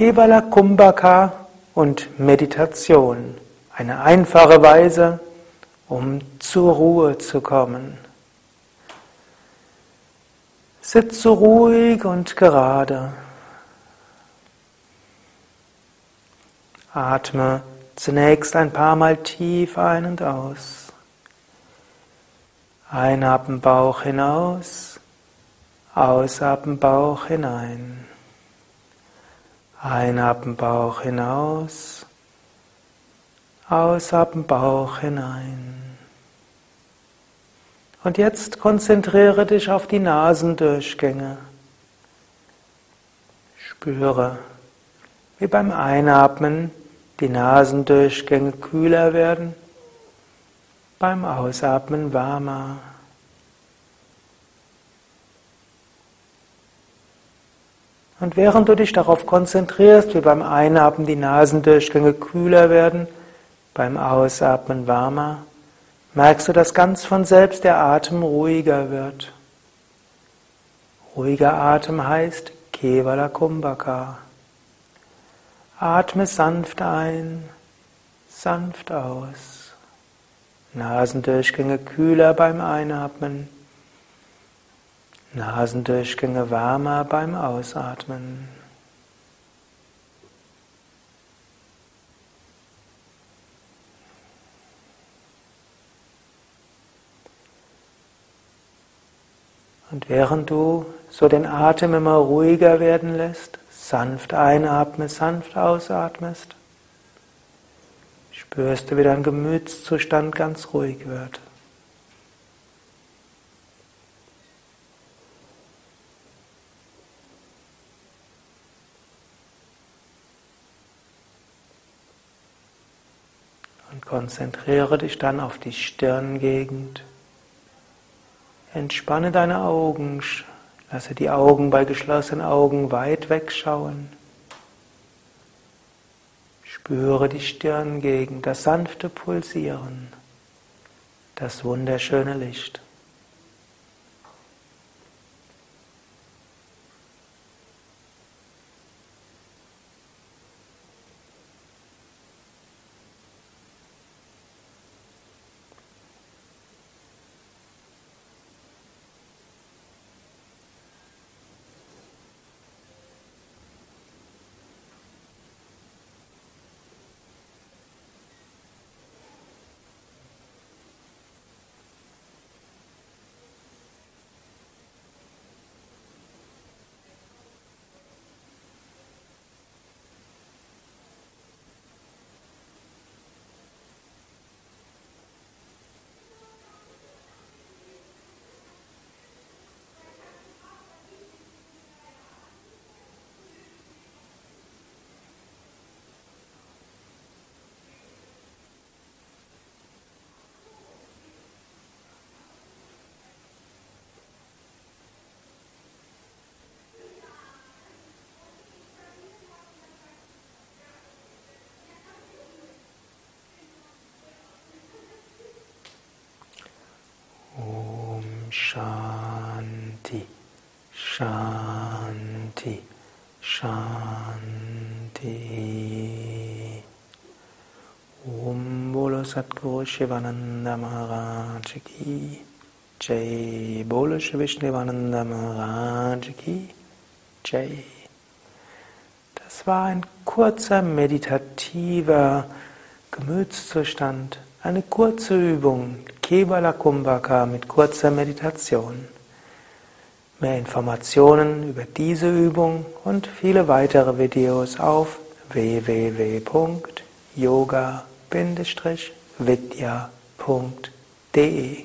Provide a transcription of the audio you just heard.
Kevala Kumbhaka und Meditation. Eine einfache Weise, um zur Ruhe zu kommen. Sitze ruhig und gerade. Atme zunächst ein paar Mal tief ein und aus. Einatmen Bauch hinaus, ausatmen Bauch hinein. Einatmen Bauch hinaus, ausatmen Bauch hinein. Und jetzt konzentriere dich auf die Nasendurchgänge. Spüre, wie beim Einatmen die Nasendurchgänge kühler werden beim Ausatmen warmer. Und während du dich darauf konzentrierst, wie beim Einatmen die Nasendurchgänge kühler werden, beim Ausatmen warmer, merkst du, dass ganz von selbst der Atem ruhiger wird. Ruhiger Atem heißt Kevala Kumbhaka. Atme sanft ein, sanft aus. Nasendurchgänge kühler beim Einatmen, Nasendurchgänge wärmer beim Ausatmen. Und während du so den Atem immer ruhiger werden lässt, sanft einatmest, sanft ausatmest, spürst du, wie dein Gemütszustand ganz ruhig wird. Und konzentriere dich dann auf die Stirngegend. Entspanne deine Augen, lasse die Augen bei geschlossenen Augen weit wegschauen. Spüre die Stirngegend, das sanfte Pulsieren, das wunderschöne Licht. Shanti, Shanti, Shanti. Om Bolo Satguru Shivananda Maharaj Ki Jai. Bolo Shivishnivananda Maharaj Ki Jai. Das war ein kurzer meditativer Gemütszustand, eine kurze Übung, Kevala Kumbhaka mit kurzer Meditation. Mehr Informationen über diese Übung und viele weitere Videos auf www.yoga-vidya.de